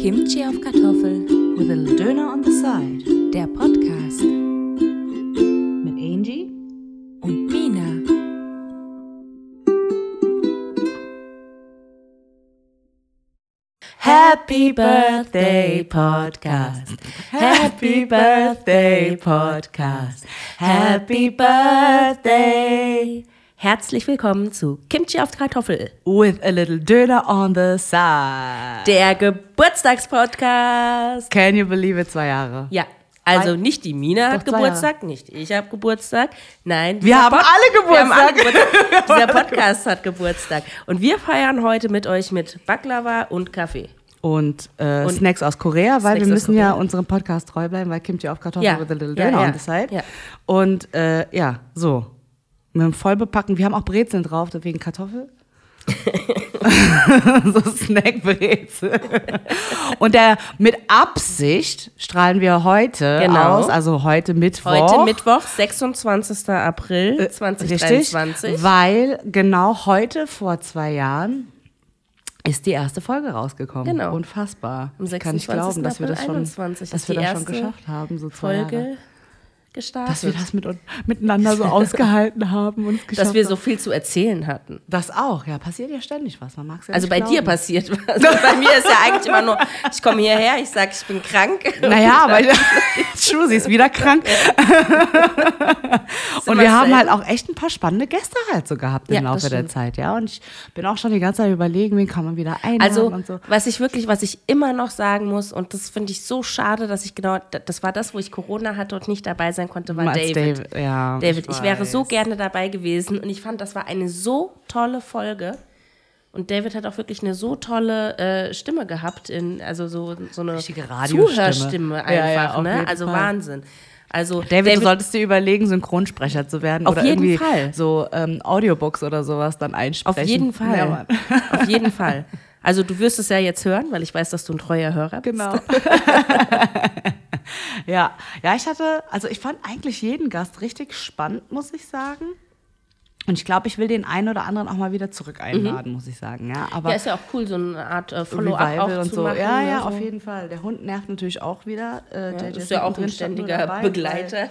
Kimchi auf Kartoffel, with a little Döner on the side. der Podcast Mit Angie. und Mina. Happy Birthday Podcast. Happy Birthday Podcast. Happy Birthday. Herzlich willkommen zu Kimchi auf Kartoffel, With a little Döner on the side. der Geburtstagspodcast. Can you believe it? Zwei Jahre. Ja, also nicht die Mina hat Doch, zwei Geburtstag, nicht ich habe Geburtstag. Nein, Wir haben alle Wir haben alle Geburtstag. Geburtstag. Dieser Podcast hat Geburtstag. Und wir feiern heute mit euch mit Baklava und Kaffee. Und, äh, Und Snacks aus Korea, weil Snacks wir müssen ja unserem Podcast treu bleiben, weil Kimchi auf Kartoffeln Ja. with a little Ja, Döner ja. on the side. Ja. Und äh, ja, so. Mit dem Vollbepacken. Wir haben auch Brezeln drauf, deswegen Kartoffel. so Snackbrezel. Und der mit Absicht strahlen wir heute Genau. aus, also heute Mittwoch. Heute Mittwoch, 26. April Äh, 2023. Richtig, weil genau heute vor zwei Jahren ist die erste Folge rausgekommen. Genau. Unfassbar. Am Ich kann nicht 26. glauben, dass wir das schon, 21 dass wir das schon geschafft haben. So zwei Jahre. Gestartet. Dass wir das mit, miteinander so ausgehalten haben und dass wir so viel zu erzählen hatten. Das auch, ja, passiert ja ständig was. Man mag ja Also bei glauben. dir passiert was. Also bei mir ist ja eigentlich immer nur, ich komme hierher, ich sage, ich bin krank. Naja, aber True, sie ist wieder krank. und wir haben halt auch echt ein paar spannende Gäste halt so gehabt im Ja, Laufe der. Zeit, ja. Und ich bin auch schon die ganze Zeit überlegen, wen kann man wieder einladen Also, und so. was ich wirklich, was ich immer noch sagen muss, und das finde ich so schade, dass ich genau, das war das, wo ich Corona hatte und nicht dabei sein konnte, war David. David, ja, David, ich, wäre so gerne dabei gewesen und ich fand, das war eine so tolle Folge. Und David hat auch wirklich eine so tolle äh, Stimme gehabt, in, also so, so eine. Zuhörstimme einfach, Ja, ja, ne? Also Fall. Wahnsinn. Also David, du solltest dir überlegen, Synchronsprecher zu werden Auf oder jeden irgendwie Fall. so ähm, Audiobooks oder sowas dann einsprechen. Auf jeden Fall. Ja. Auf jeden Fall. Also du wirst es ja jetzt hören, weil ich weiß, dass du ein treuer Hörer bist. Genau. ja, ja, ich hatte, also ich fand eigentlich jeden Gast richtig spannend, muss ich sagen. Und ich glaube, ich will den einen oder anderen auch mal wieder zurück einladen, muss ich sagen. Ja, aber Ja, ist ja auch cool, so eine Art äh, Follow-up auch und zu so. machen. ja, ja, so. auf jeden Fall. Der Hund nervt natürlich auch wieder. Äh, Ja, der ist ja auch ein ständiger dabei, Begleiter.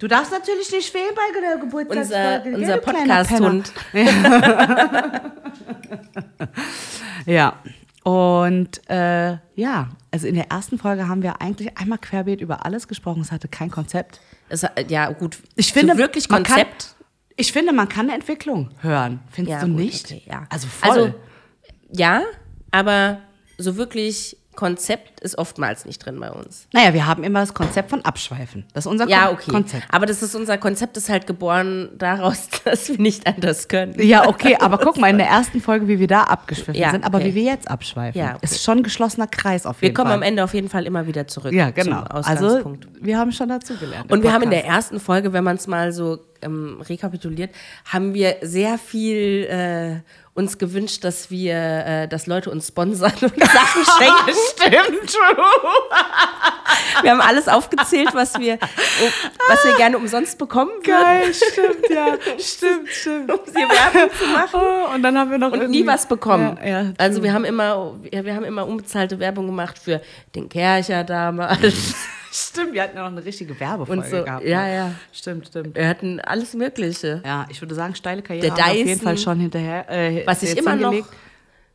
Du darfst natürlich nicht fehlen bei der Geburtstagsfolge. unser unser Podcast-Hund. Ja. Und äh, ja, also in der ersten Folge haben wir eigentlich einmal querbeet über alles gesprochen. Es hatte kein Konzept. Es- Ja, gut. Ich finde, so wirklich man kann- Konzept. Ich finde, man kann eine Entwicklung hören. Findest Ja, du gut, nicht? okay, ja. Also voll. Also, ja, aber so wirklich Konzept ist oftmals nicht drin bei uns. naja, wir haben immer das Konzept von Abschweifen. Das ist unser Ja, Kon okay. Konzept. Aber das ist unser Konzept ist halt geboren daraus, dass wir nicht anders können. Ja, okay, aber guck mal in der ersten Folge, wie wir da abgeschwiffen Ja, sind, aber okay. wie wir jetzt abschweifen. Ja, okay. Ist schon ein geschlossener Kreis auf Wir jeden kommen Fall. am Ende auf jeden Fall immer wieder zurück Ja, genau. Also, wir haben schon dazu gelernt. Und wir haben in der Podcast. ersten Folge, wenn man es mal so ähm, rekapituliert, haben wir sehr viel äh, uns gewünscht, dass wir, äh, dass Leute uns sponsern und Sachen schenken. Stimmt, true. Wir haben alles aufgezählt, was wir, was wir gerne umsonst bekommen würden, Geil, stimmt, ja. Stimmt, stimmt. um hier Werbung zu machen. Oh, und dann haben wir noch Und nie was bekommen. Ja, ja, also wir haben immer, wir haben immer unbezahlte Werbung gemacht für den Kercher damals. Stimmt, wir hatten ja noch eine richtige Werbefolge Und so, gehabt. ja, ne? ja. Stimmt, stimmt. Wir hatten alles Mögliche. Ja, ich würde sagen, steile Karriere Der haben wir auf jeden Dyson. Fall schon hinterher. Äh, Was ich immer noch,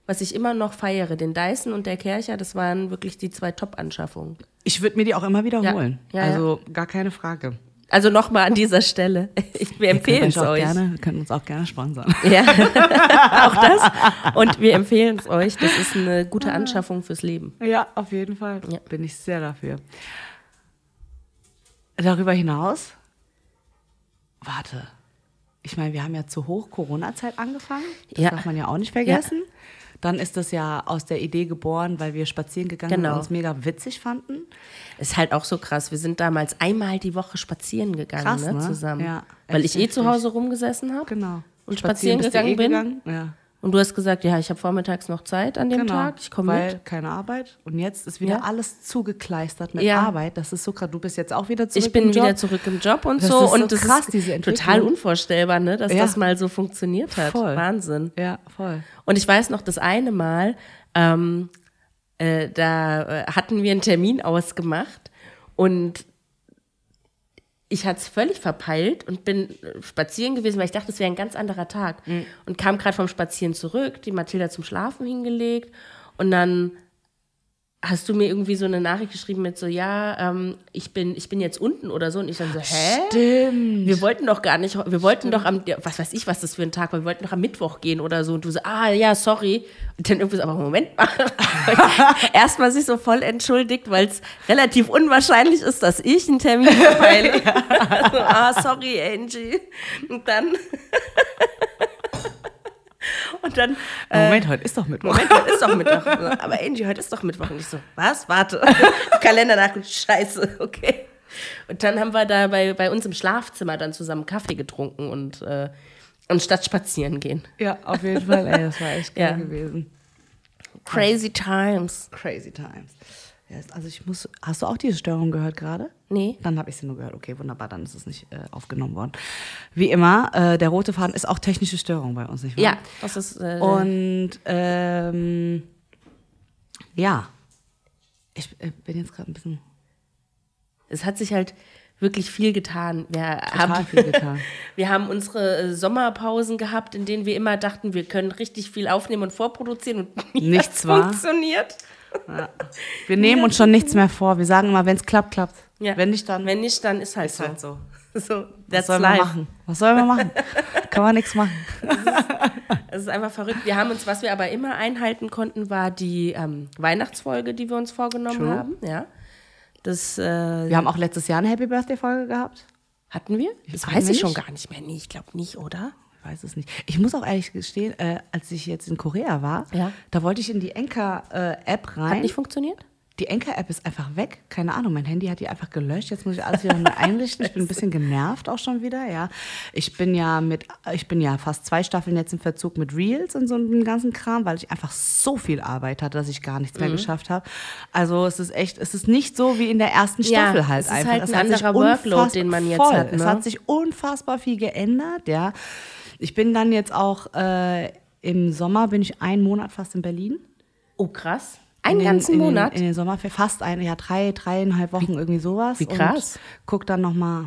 was ich immer noch feiere, den Dyson und der Kercher, das waren wirklich die zwei Top-Anschaffungen. Ich würde mir die auch immer wiederholen. Ja, ja, also gar keine Frage. Also nochmal an dieser Stelle. Ich, wir empfehlen es euch. Gerne, können uns auch gerne sponsern. Ja, auch das. Und wir empfehlen es euch. Das ist eine gute Anschaffung fürs Leben. Ja, auf jeden Fall. Ja. Bin ich sehr dafür. Darüber hinaus, warte. Ich meine, wir haben ja zur Hoch-Corona-Zeit angefangen. Das Ja. darf man ja auch nicht vergessen. Dann ist das ja aus der Idee geboren, weil wir spazieren gegangen sind Genau. und uns mega witzig fanden. Ist halt auch so krass. Wir sind damals einmal die Woche spazieren gegangen, Krass, ne, ne? zusammen. Ja, Weil echt ich eh zu heftig. Hause rumgesessen habe. Genau. Und spazieren du gegangen bin. gegangen? Ja. Und du hast gesagt, ja, ich habe vormittags noch Zeit an dem Genau, Tag. Ich komme weil mit. keine Arbeit. Und jetzt ist wieder Ja. alles zugekleistert mit Ja. Arbeit. Das ist so krass. Du bist jetzt auch wieder zurück Ich bin im Job. wieder zurück im Job und Das so. ist so und das krass, ist diese Entwicklung. total unvorstellbar, ne, dass Ja. das mal so funktioniert hat. Voll. Wahnsinn. Ja, voll. Und ich weiß noch, das eine Mal, ähm, äh, da äh, hatten wir einen Termin ausgemacht und ich hatte es völlig verpeilt und bin äh, spazieren gewesen, weil ich dachte, es wäre ein ganz anderer Tag. Und kam gerade vom Spazieren zurück, die Mathilda zum Schlafen hingelegt und dann hast du mir irgendwie so eine Nachricht geschrieben mit so, ja, ähm, ich, bin, ich bin jetzt unten oder so. Und ich dann so, hä? Stimmt. Wir wollten doch gar nicht, wir wollten doch am, was weiß ich, was das für ein Tag war, wir wollten doch am Mittwoch gehen oder so. Und du so, ah, ja, sorry. Und dann irgendwie so, aber Moment mal. Erstmal sich so voll entschuldigt, weil es relativ unwahrscheinlich ist, dass ich einen Termin verpeile. also, ah, sorry, Angie. Und dann. Und dann. äh, Moment, heute ist doch Mittwoch. Moment, heute ist doch Mittwoch. Aber Angie, heute ist doch Mittwoch. Und ich so, was? Warte. Kalender nachgucken, scheiße, okay. Und dann haben wir da bei, bei uns im Schlafzimmer dann zusammen Kaffee getrunken und äh, anstatt spazieren gehen. Ja, auf jeden Fall. Ey, das war echt geil Ja. gewesen. Crazy times. Crazy times. Also ich muss. Hast du auch diese Störung gehört gerade? Nee. Dann habe ich sie nur gehört. Okay, wunderbar, dann ist es nicht äh, aufgenommen worden. Wie immer, äh, der rote Faden ist auch technische Störung bei uns, nicht wahr? Ja, das ist. Äh, Und ähm, ja, ich äh, bin jetzt gerade ein bisschen es hat sich halt wirklich viel getan. Wir total haben, viel getan. wir haben unsere äh, Sommerpausen gehabt, in denen wir immer dachten, wir können richtig viel aufnehmen und vorproduzieren und Nichts hat's Wir nehmen uns schon nichts mehr vor. Wir sagen immer, wenn es klappt, klappt. Ja. Wenn nicht, dann Wenn nicht, dann ist halt ist so. halt so. So, Was that's soll man life. machen? Was soll man machen? Kann man nichts machen. Es ist einfach verrückt. Wir haben uns, was wir aber immer einhalten konnten, war die ähm, Weihnachtsfolge, die wir uns vorgenommen True. haben. Ja. Das äh, Wir haben auch letztes Jahr eine Happy Birthday Folge gehabt. hatten wir? Das hatten weiß wir ich schon nicht. gar nicht mehr. Nee, ich glaube nicht, oder? Ich weiß es nicht. Ich muss auch ehrlich gestehen, äh, als ich jetzt in Korea war, Ja. da wollte ich in die Enka-App Hat rein. nicht funktioniert? Die Enka-App ist einfach weg. Keine Ahnung, mein Handy hat die einfach gelöscht. Jetzt muss ich alles wieder neu einrichten. Ich bin ein bisschen genervt auch schon wieder, ja. Ich bin ja mit, ich bin ja fast zwei Staffeln jetzt im Verzug mit Reels und so einem ganzen Kram, weil ich einfach so viel Arbeit hatte, dass ich gar nichts Mhm. mehr geschafft habe. Also es ist echt, es ist nicht so wie in der ersten Ja, Staffel halt es ist einfach. halt Es ein hat anderer Workload, den man jetzt voll. hat, Es ne? hat sich unfassbar viel geändert, ja. Ich bin dann jetzt auch äh, im Sommer bin ich einen Monat fast in Berlin. Oh, krass. Einen In den- ganzen in den, Monat? In den Sommerferien, fast ein, ja, drei, dreieinhalb Wochen irgendwie sowas. wie krass. Und guck dann nochmal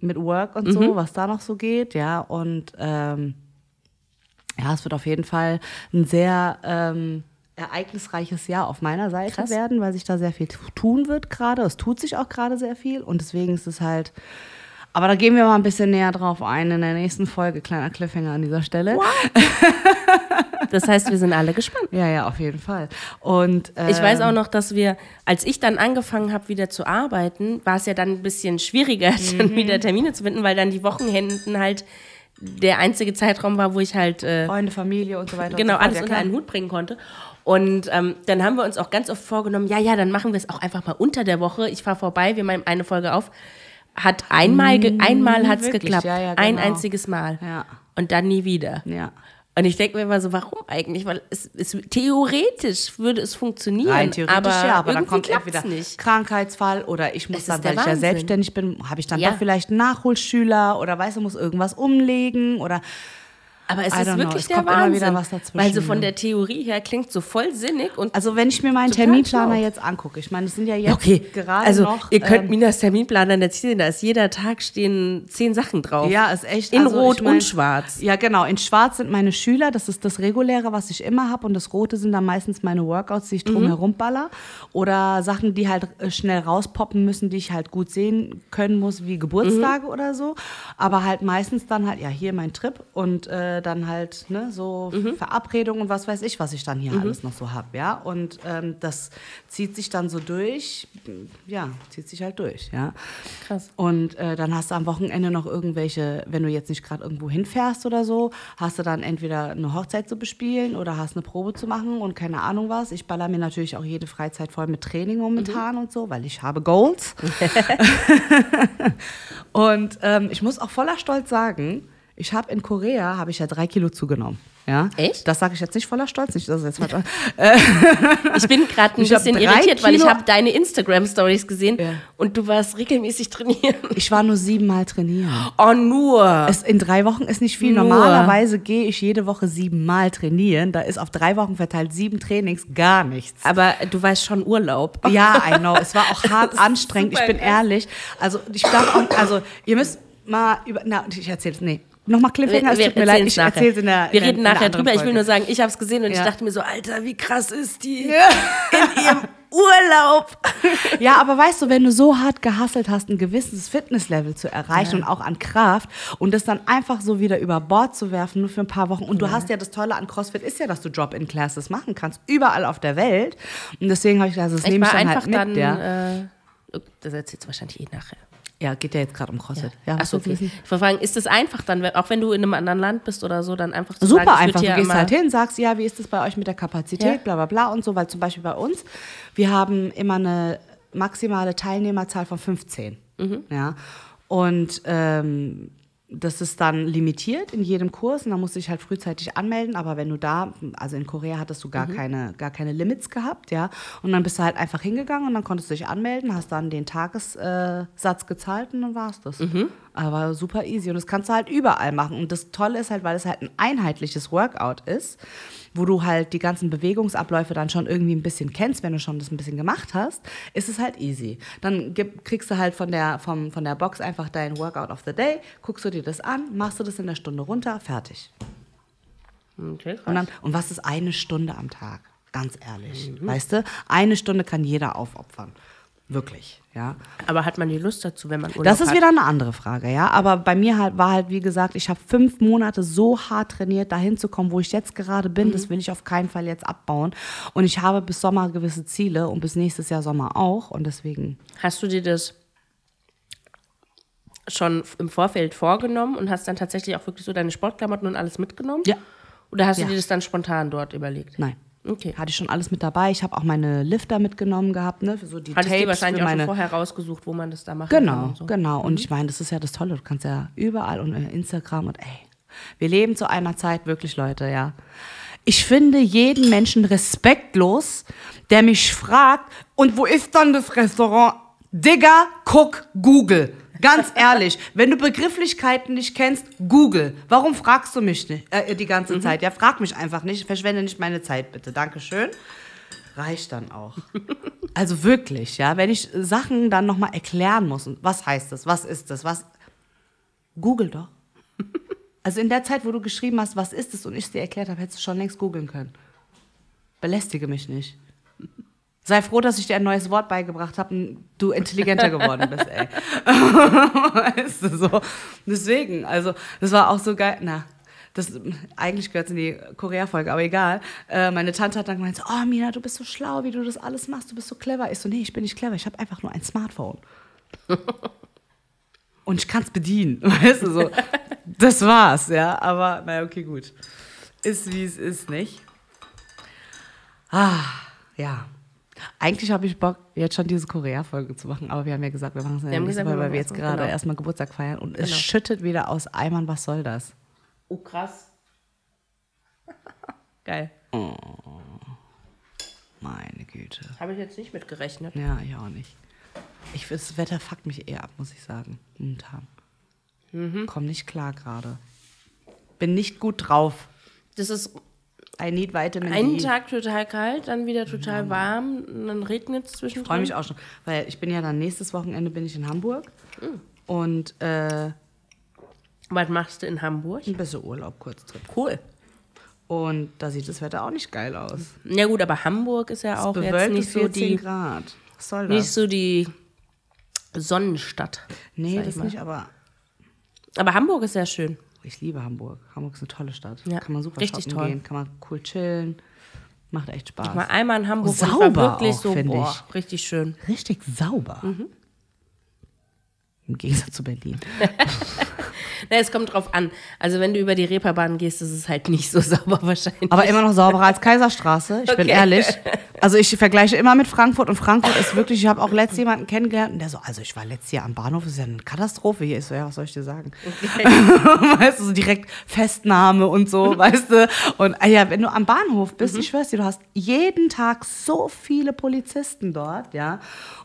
mit Work und Mhm. so, was da noch so geht, ja. Und ähm, ja, es wird auf jeden Fall ein sehr ähm, ereignisreiches Jahr auf meiner Seite Krass. werden, weil sich da sehr viel tu- tun wird gerade. Es tut sich auch gerade sehr viel und deswegen ist es halt. Aber da gehen wir mal ein bisschen näher drauf ein in der nächsten Folge. Kleiner Cliffhanger an dieser Stelle. Das heißt, wir sind alle gespannt. Ja, ja, auf jeden Fall. Und Ich weiß ähm, auch noch, dass wir, als ich dann angefangen habe, wieder zu arbeiten, war es ja dann ein bisschen schwieriger, Mhm. dann wieder Termine zu finden, weil dann die Wochenenden halt der einzige Zeitraum war, wo ich halt äh, Freunde, Familie und so weiter. genau so alles Ja, unter einen Hut bringen konnte. Und ähm, dann haben wir uns auch ganz oft vorgenommen, ja, ja, dann machen wir es auch einfach mal unter der Woche. Ich fahre vorbei, wir machen eine Folge auf. Hat einmal, ge einmal hat es geklappt. ja, ja, Ein genau. einziges Mal. Ja. Und dann nie wieder. Ja. Und ich denke mir immer so, warum eigentlich? Weil es, es theoretisch würde es funktionieren, Rein theoretisch aber, ja, aber dann kommt entweder nicht. Krankheitsfall oder ich muss Es dann, weil ich ja selbstständig bin, habe ich dann Ja. doch vielleicht einen Nachholschüler oder weißt du, muss irgendwas umlegen oder Aber es I ist know, wirklich es der Wahnsinn. weil so von ne? der Theorie her klingt so voll sinnig und also wenn ich mir meinen Terminplaner schlau. jetzt angucke, ich meine, es sind ja jetzt okay, gerade also noch ihr könnt ähm, Minas Terminplaner erzählen, da ist jeder Tag stehen zehn Sachen drauf. Ja, ist echt. In also Rot ich mein- und Schwarz. Ja, genau. In Schwarz sind meine Schüler, das ist das Reguläre, was ich immer habe. Und das Rote sind dann meistens meine Workouts, die ich Mhm. drumherum baller. Oder Sachen, die halt äh, schnell rauspoppen müssen, die ich halt gut sehen können muss, wie Geburtstage Mhm. oder so. Aber halt meistens dann halt, ja, hier mein Trip und äh, dann halt ne, so Mhm. Verabredungen und was weiß ich, was ich dann hier alles noch so habe. Ja, und ähm, das zieht sich dann so durch. Ja, zieht sich halt durch. Ja. Krass. Und äh, dann hast du am Wochenende noch irgendwelche, wenn du jetzt nicht gerade irgendwo hinfährst oder so, hast du dann entweder eine Hochzeit zu bespielen oder hast eine Probe zu machen und keine Ahnung was. Ich baller mir natürlich auch jede Freizeit voll mit Training momentan und so, weil ich habe Goals. und ähm, ich muss auch voller Stolz sagen, ich habe in Korea, habe ich ja drei Kilo zugenommen. Ja? Echt? Das sage ich jetzt nicht voller Stolz, nicht, dass es jetzt falsch Ich bin gerade ein Ich bisschen irritiert, weil ich Kilo- habe deine Instagram-Stories gesehen Ja. und du warst regelmäßig trainieren. Ich war nur siebenmal trainieren. Oh, nur. Es, in drei Wochen ist nicht viel. Nur. Normalerweise gehe ich jede Woche siebenmal trainieren. Da ist auf drei Wochen verteilt sieben Trainings gar nichts. Aber du weißt schon Urlaub. Ja, I know. Es war auch hart Das anstrengend. Ich bin ehrlich. Also ich darf auch, also ihr müsst mal über, na, ich erzähl's, nee. Nochmal Cliffhanger, es tut mir leid, ich erzähl's in der Wir in reden nachher drüber. Ich will Folge. nur sagen, ich habe es gesehen und ich Ja. dachte mir so, Alter, wie krass ist die in ihrem Urlaub. Ja, aber weißt du, wenn du so hart gehasselt hast, ein gewisses Fitnesslevel zu erreichen und auch an Kraft und das dann einfach so wieder über Bord zu werfen, nur für ein paar Wochen. Und du hast ja das Tolle an CrossFit ist ja, dass du Drop-in-Classes machen kannst, überall auf der Welt. Und deswegen habe ich gesagt, das Ich nehme ich dann einfach halt mit. dann. ja. Äh, das erzählst du wahrscheinlich eh nachher. Ja, geht ja jetzt gerade um CrossFit. Ja, Achso, willst du okay. Ich wollte fragen, ist es einfach dann, auch wenn du in einem anderen Land bist oder so, dann einfach zu Super sagen, einfach. Du gehst halt hin, sagst, ja, wie ist es bei euch mit der Kapazität, Ja. bla bla bla und so, weil zum Beispiel bei uns, wir haben immer eine maximale Teilnehmerzahl von 15. Mhm. Ja. Und ähm, das ist dann limitiert in jedem Kurs und da musst du dich halt frühzeitig anmelden. Aber wenn du da, also in Korea hattest du gar, Mhm. keine, gar keine Limits gehabt, ja. Und dann bist du halt einfach hingegangen und dann konntest du dich anmelden, hast dann den Tagessatz äh, gezahlt und dann war es das. Mhm. Aber super easy. Und das kannst du halt überall machen. Und das Tolle ist halt, weil es halt ein einheitliches Workout ist, wo du halt die ganzen Bewegungsabläufe dann schon irgendwie ein bisschen kennst, wenn du schon das ein bisschen gemacht hast, ist es halt easy. Dann kriegst du halt von der, vom, von der Box einfach dein Workout of the Day, guckst du dir das an, machst du das in der Stunde runter, fertig. Okay, krass. Und, dann, und was ist eine Stunde am Tag? Ganz ehrlich. Weißt du, eine Stunde kann jeder aufopfern. Wirklich, ja. Aber hat man die Lust dazu, wenn man Urlaub Das ist hat? wieder eine andere Frage, ja. Aber bei mir halt war halt, wie gesagt, ich habe fünf Monate so hart trainiert, dahin zu kommen, wo ich jetzt gerade bin. Das will ich auf keinen Fall jetzt abbauen. Und ich habe bis Sommer gewisse Ziele und bis nächstes Jahr Sommer auch. Und deswegen. Hast du dir das schon im Vorfeld vorgenommen und hast dann tatsächlich auch wirklich so deine Sportklamotten und alles mitgenommen? Ja. Oder hast Ja. du dir das dann spontan dort überlegt? Nein. Okay. Hatte ich schon alles mit dabei. Ich habe auch meine Lifter mitgenommen gehabt, ne? Für so die Hattest du Tapes wahrscheinlich für auch schon meine. vorher rausgesucht, wo man das da machen kann Genau, und so. genau. Und ich meine, das ist ja das Tolle. Du kannst ja überall und Instagram und ey, wir leben zu einer Zeit wirklich, Leute, ja. Ich finde jeden Menschen respektlos, der mich fragt, und wo ist dann das Restaurant? Digga, guck Google. Ganz ehrlich, wenn du Begrifflichkeiten nicht kennst, Google. Warum fragst du mich nicht, äh, die ganze Zeit? Ja, frag mich einfach nicht. Verschwende nicht meine Zeit, bitte. Dankeschön. Reicht dann auch. Also wirklich, ja, wenn ich Sachen dann nochmal erklären muss, und was heißt das, was ist das, was. Google doch. Also in der Zeit, wo du geschrieben hast, was ist es und ich es dir erklärt habe, hättest du schon längst googeln können. Belästige mich nicht. Sei froh, dass ich dir ein neues Wort beigebracht habe und du intelligenter geworden bist, ey. weißt du so. Deswegen, also, das war auch so geil. Na, das, eigentlich gehört es in die Korea-Folge, aber egal. Äh, meine Tante hat dann gemeint, so, oh Mina, du bist so schlau, wie du das alles machst, du bist so clever. Ich so, nee, ich bin nicht clever, ich habe einfach nur ein Smartphone. Und ich kann es bedienen, weißt du, so. Das war's, ja, aber naja, okay, gut. Ist, wie es ist, nicht? Ah, ja. Eigentlich habe ich Bock, jetzt schon diese Korea-Folge zu machen, aber wir haben ja gesagt, wir machen es ja nicht, gesagt, weil wir wir jetzt gerade genau. erstmal Geburtstag feiern und es Genau. schüttet wieder aus Eimern, was soll das? Oh, krass. Geil. Meine Güte. Habe ich jetzt nicht mitgerechnet. Ja, ich auch nicht. Ich, das Wetter fuckt mich eher ab, muss ich sagen, momentan. Mhm. Komm nicht klar gerade. Bin nicht gut drauf. Das ist I need Vitamin einen D. Tag total kalt, dann wieder total warm, und dann regnet es zwischendrin. Ich freue mich auch schon, weil ich bin ja dann nächstes Wochenende bin ich in Hamburg Mhm. und äh, Was machst du in Hamburg? ein bisschen Urlaub, Kurztrip. Cool. Und da sieht das Wetter auch nicht geil aus. Ja gut, aber Hamburg ist ja auch jetzt Bewölkt nicht so 14 die Grad. Was soll das? nicht so die Sonnenstadt. nee, sag ich das mal. nicht, aber Aber Hamburg ist sehr schön. Ich liebe Hamburg. Hamburg ist eine tolle Stadt. Ja, Kann man super richtig toll. gehen, kann man cool chillen. Macht echt Spaß. Ich war einmal in Hamburg ich sauber wirklich auch, so, finde boah, richtig schön. Richtig sauber. Mhm. Im Gegensatz zu Berlin. Na, es kommt drauf an. Also wenn du über die Reeperbahn gehst, ist es halt nicht so sauber wahrscheinlich. Aber immer noch sauberer als Kaiserstraße. Ich bin Okay. ehrlich. Also ich vergleiche immer mit Frankfurt und Frankfurt ist wirklich, ich habe auch letztens jemanden kennengelernt und der so, also ich war letztes Jahr am Bahnhof, das ist ja eine Katastrophe hier. Ich so, ja, was soll ich dir sagen? weißt du, so direkt Festnahme und so, weißt du. Und ah ja, wenn du am Bahnhof bist, ich schwör's dir, du hast jeden Tag so viele Polizisten dort, ja.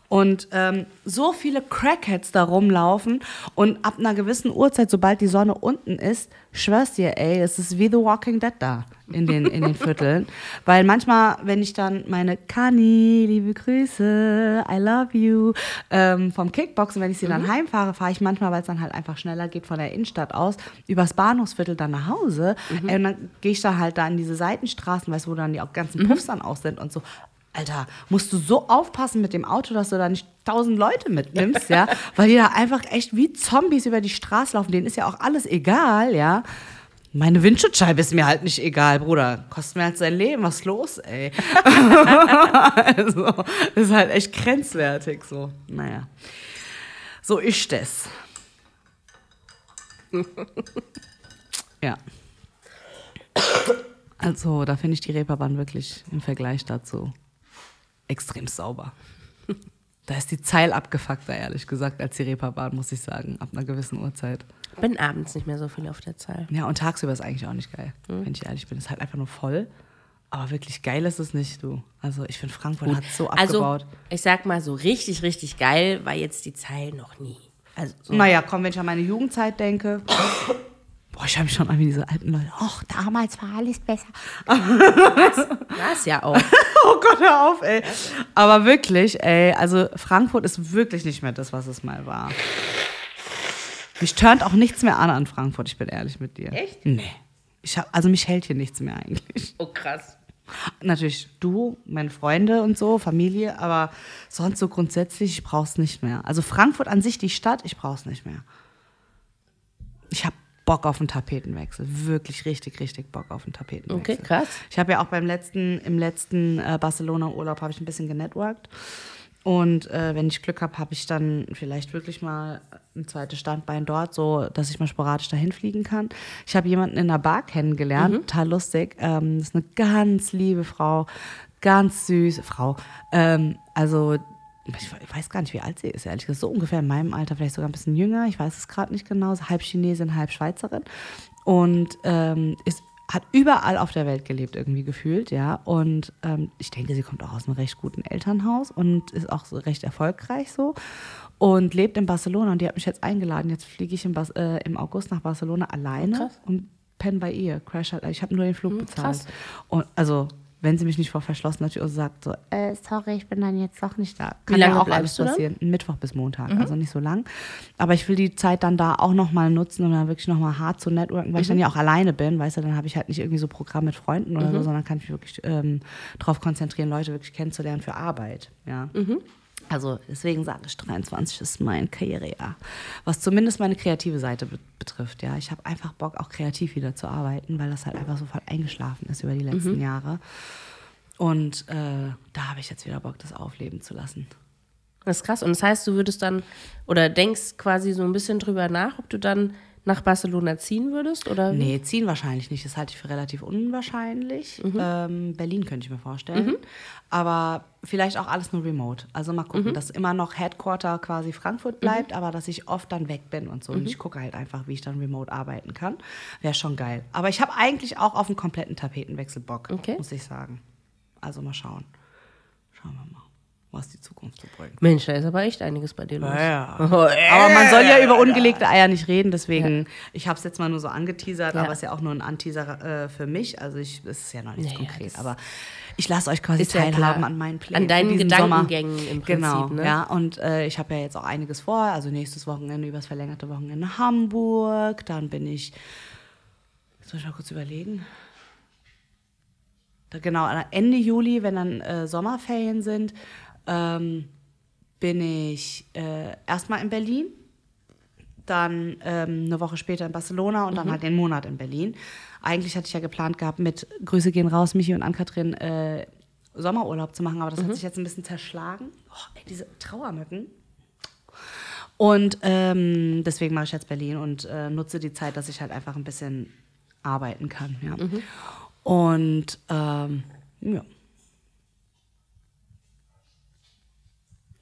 Und ähm, so viele Crackheads da rumlaufen und ab einer gewissen Uhrzeit, sobald die Sonne unten ist, schwör's dir, ey, es ist wie The Walking Dead da in den, in den Vierteln. Weil manchmal, wenn ich dann meine Kani, liebe Grüße, I love you, ähm, vom Kickboxen, wenn ich sie dann heimfahre, fahre ich manchmal, weil es dann halt einfach schneller geht von der Innenstadt aus, übers Bahnhofsviertel dann nach Hause. Ey, und dann gehe ich da halt da in diese Seitenstraßen, weißt du, wo dann die auch ganzen Puffs dann aus sind und so. Alter, musst du so aufpassen mit dem Auto, dass du da nicht tausend Leute mitnimmst, ja, weil die da einfach echt wie Zombies über die Straße laufen. Denen ist ja auch alles egal, ja. Meine Windschutzscheibe ist mir halt nicht egal, Bruder. Kostet mir halt sein Leben. Was ist los, ey? also, das ist halt echt grenzwertig so. Naja. So ist das. ja. Also, da finde ich die Reeperbahn wirklich im Vergleich dazu extrem sauber. Da ist die Zeil abgefuckter, ehrlich gesagt, als die Reeperbahn, muss ich sagen, ab einer gewissen Uhrzeit. bin abends nicht mehr so viel auf der Zahl. Ja, und tagsüber ist eigentlich auch nicht geil, wenn ich ehrlich bin. Es ist halt einfach nur voll. Aber wirklich geil ist es nicht, du. Also ich finde, Frankfurt hat so abgebaut. Also, ich sag mal so, richtig, richtig geil war jetzt die Zahl noch nie. Also, so. Naja, komm, wenn ich an meine Jugendzeit denke. Boah, ich habe mich schon an wie diese alten Leute. Och, damals war alles besser. war es ja auch. Oh Gott, hör auf, ey. Aber wirklich, ey, also Frankfurt ist wirklich nicht mehr das, was es mal war. Mich turnt auch nichts mehr an an Frankfurt, ich bin ehrlich mit dir. Echt? Nee. Ich hab, also mich hält hier nichts mehr eigentlich. Oh, krass. Natürlich du, meine Freunde und so, Familie, aber sonst so grundsätzlich, ich brauch's nicht mehr. Also Frankfurt an sich, die Stadt, ich brauch's nicht mehr. Ich habe Bock auf einen Tapetenwechsel. Wirklich richtig, richtig Bock auf einen Tapetenwechsel. Okay, krass. Ich habe ja auch beim letzten, im letzten äh, Barcelona-Urlaub habe ich ein bisschen genetworked. Und äh, wenn ich Glück habe, habe ich dann vielleicht wirklich mal ein zweites Standbein dort, so dass ich mal sporadisch dahin fliegen kann. Ich habe jemanden in einer Bar kennengelernt, total lustig. Ähm, das ist eine ganz liebe Frau, ganz süße Frau. Ähm, also ich weiß gar nicht, wie alt sie ist, ehrlich gesagt. So ungefähr in meinem Alter, vielleicht sogar ein bisschen jünger. Ich weiß es gerade nicht genau. Halb Chinesin, halb Schweizerin. Und ähm, ist, hat überall auf der Welt gelebt, irgendwie gefühlt, ja. Und ähm, ich denke, sie kommt auch aus einem recht guten Elternhaus und ist auch so recht erfolgreich so. Und lebt in Barcelona. Und die hat mich jetzt eingeladen. Jetzt fliege ich im, Bas äh, im August nach Barcelona alleine Krass. und penne bei ihr. Crash halt. Ich habe nur den Flug bezahlt. krass. Und also wenn sie mich nicht vor verschlossener Tür sagt, so, äh, sorry, ich bin dann jetzt doch nicht da. Kann lange ja auch alles passieren. Mittwoch bis Montag, also nicht so lang. Aber ich will die Zeit dann da auch nochmal nutzen, um dann wirklich nochmal hart zu networken, weil ich dann ja auch alleine bin, weißt du, dann habe ich halt nicht irgendwie so Programm mit Freunden oder so, sondern kann ich mich wirklich ähm, darauf konzentrieren, Leute wirklich kennenzulernen für Arbeit, ja. Also deswegen sage ich, 23 ist mein Karrierejahr. Was zumindest meine kreative Seite be betrifft, ja. Ich habe einfach Bock, auch kreativ wieder zu arbeiten, weil das halt einfach so voll eingeschlafen ist über die letzten Jahre. Und äh, da habe ich jetzt wieder Bock, das aufleben zu lassen. Das ist krass. Und das heißt, du würdest dann oder denkst quasi so ein bisschen drüber nach, ob du dann nach Barcelona ziehen würdest? Oder wie? Nee, ziehen wahrscheinlich nicht. Das halte ich für relativ unwahrscheinlich. Ähm, Berlin könnte ich mir vorstellen. Aber vielleicht auch alles nur remote. Also mal gucken, dass immer noch Headquarter quasi Frankfurt bleibt, aber dass ich oft dann weg bin und so. Und ich gucke halt einfach, wie ich dann remote arbeiten kann. Wäre schon geil. Aber ich habe eigentlich auch auf einen kompletten Tapetenwechsel Bock, Okay. muss ich sagen. Also mal schauen. Schauen wir mal, was die Zukunft so bringt. Mensch, da ist aber echt einiges bei dir los. Aber man soll ja über ungelegte Eier nicht reden, deswegen, ich habe es jetzt mal nur so angeteasert, Ja. aber es ist ja auch nur ein Anteaser äh, für mich. Also ich, es ist ja noch nichts konkret, aber ich lasse euch quasi ist ja teilhaben an meinen Plänen. An deinen Gedankengängen Sommer. im Prinzip, Genau, ne? ja. Und äh, ich habe ja jetzt auch einiges vor. Also nächstes Wochenende, übers verlängerte Wochenende Hamburg. Dann bin ich, jetzt muss ich mal kurz überlegen. Da, genau, Ende Juli, wenn dann äh, Sommerferien sind, ähm, bin ich äh, erstmal in Berlin, dann ähm, eine Woche später in Barcelona und dann halt den Monat in Berlin. Eigentlich hatte ich ja geplant gehabt, mit Grüße gehen raus, Michi und Ann-Kathrin äh, Sommerurlaub zu machen, aber das hat sich jetzt ein bisschen zerschlagen. Oh, ey, diese Trauermücken. Und ähm, deswegen mache ich jetzt Berlin und äh, nutze die Zeit, dass ich halt einfach ein bisschen arbeiten kann. Ja. Und ähm, ja.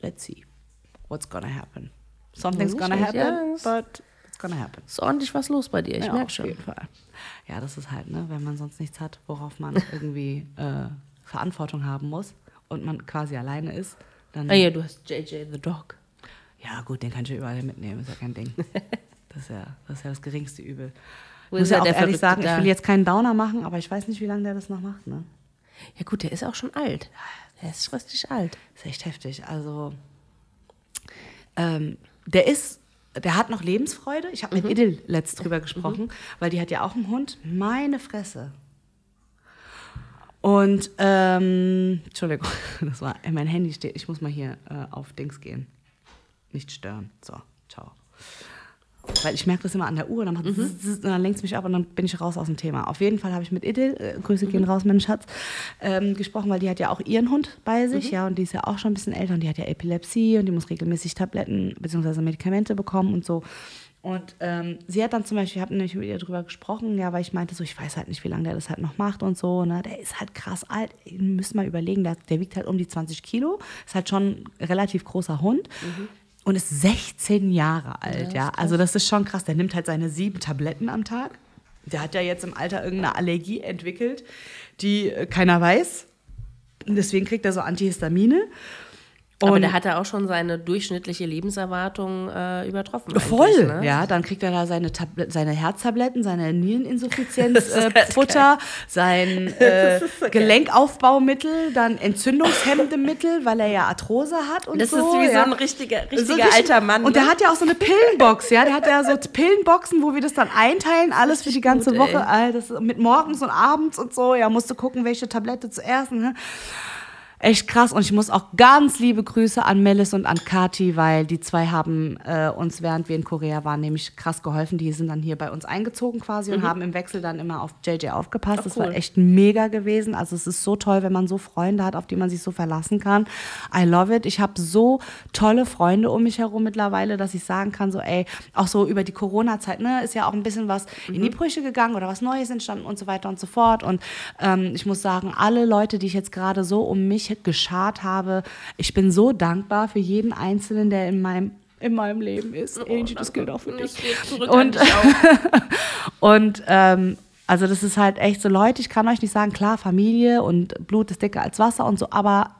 Let's see what's gonna happen. Something's Nicht gonna happen, ja, but it's gonna happen. Ist ordentlich was los bei dir, ich Ja, merke auf schon. jeden Fall. Ja, das ist halt, ne, wenn man sonst nichts hat, worauf man irgendwie äh, Verantwortung haben muss und man quasi alleine ist, dann. Ah ja, du hast JJ the Dog. Ja, gut, den kann ich ja überall mitnehmen, ist ja kein Ding. Das ist ja das, ist ja das geringste Übel. Wo Ich muss ja auch ehrlich sagen, ich da? will jetzt keinen Downer machen, aber ich weiß nicht, wie lange der das noch macht, ne? Ja gut, der ist auch schon alt. Der ist richtig alt. Das ist echt heftig. Also, ähm, der ist, der hat noch Lebensfreude. Ich habe mit Idil letzt drüber gesprochen, weil die hat ja auch einen Hund. Meine Fresse. Und, ähm, Entschuldigung, das war, mein Handy steht, ich muss mal hier äh, auf Dings gehen. Nicht stören. So, ciao. Weil ich merke das immer an der Uhr, dann, macht und dann lenkt es mich ab und dann bin ich raus aus dem Thema. Auf jeden Fall habe ich mit Idil, äh, Grüße gehen raus, mein Schatz, ähm, gesprochen, weil die hat ja auch ihren Hund bei sich, ja, und die ist ja auch schon ein bisschen älter und die hat ja Epilepsie und die muss regelmäßig Tabletten bzw. Medikamente bekommen und so. Und ähm, sie hat dann zum Beispiel, ich habe nämlich mit ihr drüber gesprochen, ja, weil ich meinte so, ich weiß halt nicht, wie lange der das halt noch macht und so. Ne? Der ist halt krass alt. Ihr müsst mal überlegen, der, der wiegt halt um die 20 Kilo, ist halt schon ein relativ großer Hund und ist 16 Jahre alt, ja. Also das ist schon krass. Der nimmt halt seine sieben Tabletten am Tag. Der hat ja jetzt im Alter irgendeine Allergie entwickelt, die äh, keiner weiß. Und deswegen kriegt er so Antihistamine. Aber Und- der hat ja auch schon seine durchschnittliche Lebenserwartung äh, übertroffen. Voll, ne? ja. Dann kriegt er da seine, Tablet seine Herztabletten, seine Niereninsuffizienz, äh, Futter, sein äh, Gelenkaufbaumittel, dann entzündungshemmende Mittel, weil er ja Arthrose hat und Das so. ist wie so ja. ein richtiger, So richtiger richtig- alter Mann. Und der ne? hat ja auch so eine Pillenbox, ja. Der hat ja so Pillenboxen, wo wir das dann einteilen, alles für die ganze gut, Woche. Äh, Das mit morgens und abends und so. Ja, musste gucken, welche Tablette zuerst. Ne? Echt krass. Und ich muss auch ganz liebe Grüße an Melis und an Kati, weil die zwei haben äh, uns, während wir in Korea waren, nämlich krass geholfen. Die sind dann hier bei uns eingezogen quasi und haben im Wechsel dann immer auf JJ aufgepasst. das war cool. echt mega gewesen. Also es ist so toll, wenn man so Freunde hat, auf die man sich so verlassen kann. I love it. Ich habe so tolle Freunde um mich herum mittlerweile, dass ich sagen kann, so ey, auch so über die Corona-Zeit, ne, ist ja auch ein bisschen was in die Brüche gegangen oder was Neues entstanden und so weiter und so fort. Und ähm, ich muss sagen, alle Leute, die ich jetzt gerade so um mich geschart habe, ich bin so dankbar für jeden Einzelnen, der in meinem in meinem Leben ist. Angie, das gilt auch für dich. Und- an dich auch. Und ähm, also das ist halt echt so, Leute, ich kann euch nicht sagen, klar, Familie und Blut ist dicker als Wasser und so, aber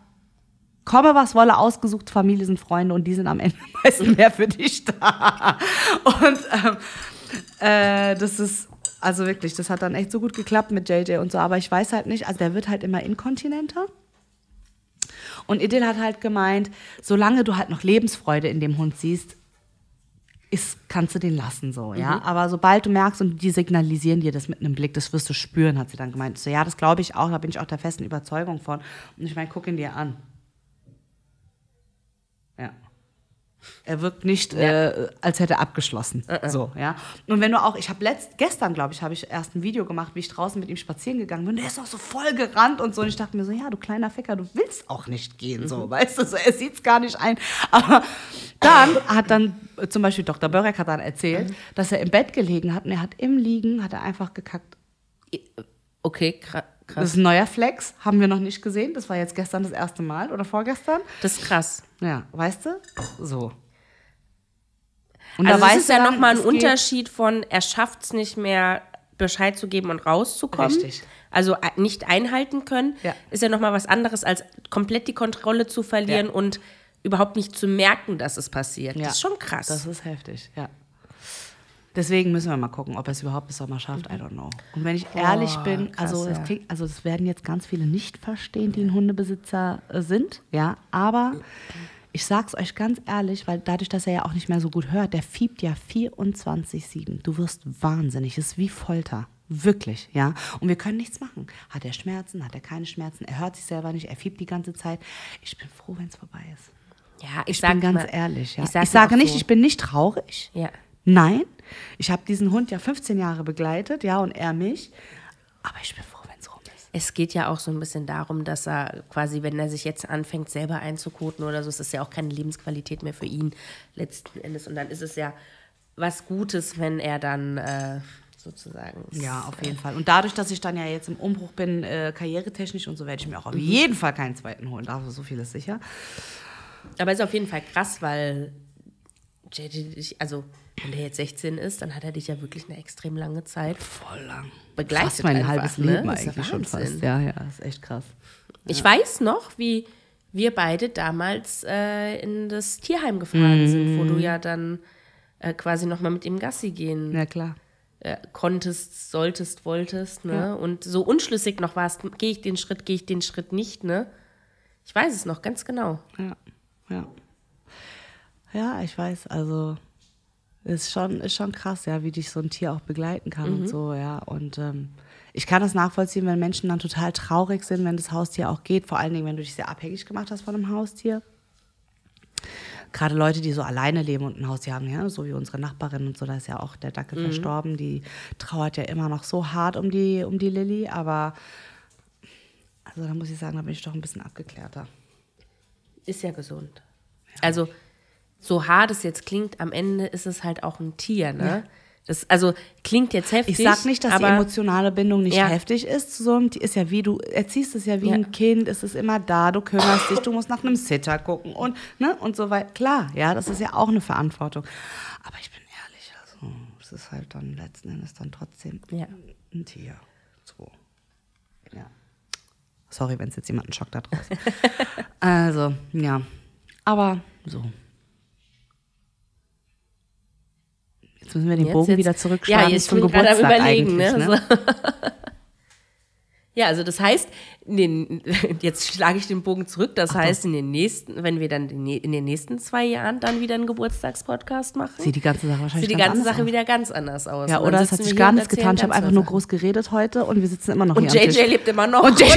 komme was wolle, ausgesucht, Familie sind Freunde und die sind am Ende meistens mehr für dich da. Und ähm, äh, das ist, also wirklich, das hat dann echt so gut geklappt mit JJ und so, aber ich weiß halt nicht, also der wird halt immer inkontinenter. Und Idil hat halt gemeint, solange du halt noch Lebensfreude in dem Hund siehst, ist, kannst du den lassen so, ja. Aber sobald du merkst und die signalisieren dir das mit einem Blick, das wirst du spüren, hat sie dann gemeint. So, ja, das glaube ich auch, da bin ich auch der festen Überzeugung von. Und ich meine, guck ihn dir an. Ja. Er wirkt nicht, äh, als hätte er abgeschlossen. So, ja. Und wenn du auch, ich habe letzt, gestern, glaube ich, habe ich erst ein Video gemacht, wie ich draußen mit ihm spazieren gegangen bin. Der ist auch so voll gerannt und so. Und ich dachte mir so, ja, du kleiner Ficker, du willst auch nicht gehen, so, weißt du, so, er sieht es gar nicht ein. Aber dann hat dann äh, zum Beispiel Dr. Börek hat dann erzählt, dass er im Bett gelegen hat und er hat im Liegen, hat er einfach gekackt. Okay, kra- Das krass. ist ein neuer Flex, haben wir noch nicht gesehen. Das war jetzt gestern das erste Mal oder vorgestern. Das ist krass. Ja, weißt du? So. Und also da weißt ist ja nochmal ein es Unterschied von, er schafft es nicht mehr, Bescheid zu geben und rauszukommen. Richtig. Also äh, nicht einhalten können, Ja. ist ja nochmal was anderes, als komplett die Kontrolle zu verlieren Ja. und überhaupt nicht zu merken, dass es passiert. Ja. Das ist schon krass. Das ist heftig, ja. Deswegen müssen wir mal gucken, ob er es überhaupt bis Sommer schafft. I don't know. Und wenn ich ehrlich bin, krass, also, ja. klingt, also das werden jetzt ganz viele nicht verstehen, die ein Hundebesitzer äh, sind, ja. Aber ich sag's euch ganz ehrlich, weil dadurch, dass er ja auch nicht mehr so gut hört, der fiebt ja 24/7. Du wirst wahnsinnig. Es ist wie Folter. Wirklich, ja. Und wir können nichts machen. Hat er Schmerzen? Hat er keine Schmerzen? Er hört sich selber nicht. Er fiebt die ganze Zeit. Ich bin froh, wenn es vorbei ist. ja, Ich sag bin ganz mal- ehrlich, ja. Ich, Ich, sage nicht, so. ich bin nicht traurig. Ja. Nein, ich habe diesen Hund ja 15 Jahre begleitet, ja, und er mich. Aber ich bin froh, wenn es rum ist. es geht ja auch so ein bisschen darum, dass er quasi, wenn er sich jetzt anfängt, selber einzukoten oder so, ist das ja auch keine Lebensqualität mehr für ihn letzten Endes. Und dann ist es ja was Gutes, wenn er dann äh, sozusagen. Ja, auf jeden Fall. Und dadurch, dass ich dann ja jetzt im Umbruch bin, äh, karrieretechnisch und so, werde ich mir auch auf jeden Fall keinen zweiten holen. Dafür so viel ist sicher. Aber es ist auf jeden Fall krass, weil also wenn der jetzt 16 ist, dann hat er dich ja wirklich eine extrem lange Zeit Voll lang. begleitet. Fast mein einfach, halbes ne? Leben ja eigentlich schon Wahnsinn. fast. Ja, ja, ist echt krass. Ich weiß noch, wie wir beide damals äh, in das Tierheim gefahren sind, wo Mhm. du ja dann äh, quasi nochmal mit ihm Gassi gehen Ja, klar. äh, konntest, solltest, wolltest, ne? Und so unschlüssig noch warst, gehe ich den Schritt, gehe ich den Schritt nicht, ne? Ich weiß es noch ganz genau. Ja, ja. Ja, ich weiß, also ist schon, ist schon krass, ja, wie dich so ein Tier auch begleiten kann Mhm. und so, ja. Und ähm, ich kann das nachvollziehen, wenn Menschen dann total traurig sind, wenn das Haustier auch geht, vor allen Dingen, wenn du dich sehr abhängig gemacht hast von einem Haustier. Gerade Leute, die so alleine leben und ein Haustier haben, ja, so wie unsere Nachbarin und so, da ist ja auch der Dackel verstorben, die trauert ja immer noch so hart um die, um die Lilly, aber also da muss ich sagen, da bin ich doch ein bisschen abgeklärter. Ist ja gesund. Also, so hart es jetzt klingt, am Ende ist es halt auch ein Tier, ne? Das, also klingt jetzt heftig. Ich sag nicht, dass aber die emotionale Bindung nicht Ja. heftig ist. So Tier. ist ja wie du erziehst es ja wie Ja. ein Kind, es ist immer da, du kümmerst dich, du musst nach einem Sitter gucken und ne und so weiter. Klar, ja, das ist ja auch eine Verantwortung. Aber ich bin ehrlich, also es ist halt dann letzten Endes dann trotzdem Ja. ein Tier. So. Ja. Sorry, wenn es jetzt jemanden schockt da draußen. also, ja. Aber so. Jetzt müssen wir den Jetzt- Bogen jetzt- wieder zurückschlagen Ja, jetzt zum Geburtstag überlegen, eigentlich. ne? Ne? So. Ja, also das heißt, den, jetzt schlage ich den Bogen zurück. Das heißt, in den nächsten, wenn wir dann in den nächsten zwei Jahren dann wieder einen Geburtstagspodcast machen, Sieht die ganze Sache wahrscheinlich sieht die ganz ganze Sache aus. wieder ganz anders aus. Ja, Und oder es hat sich gar und nichts getan. Ich habe einfach nur groß geredet heute und wir sitzen immer noch Und hier am JJ lebt immer noch. Und, JJ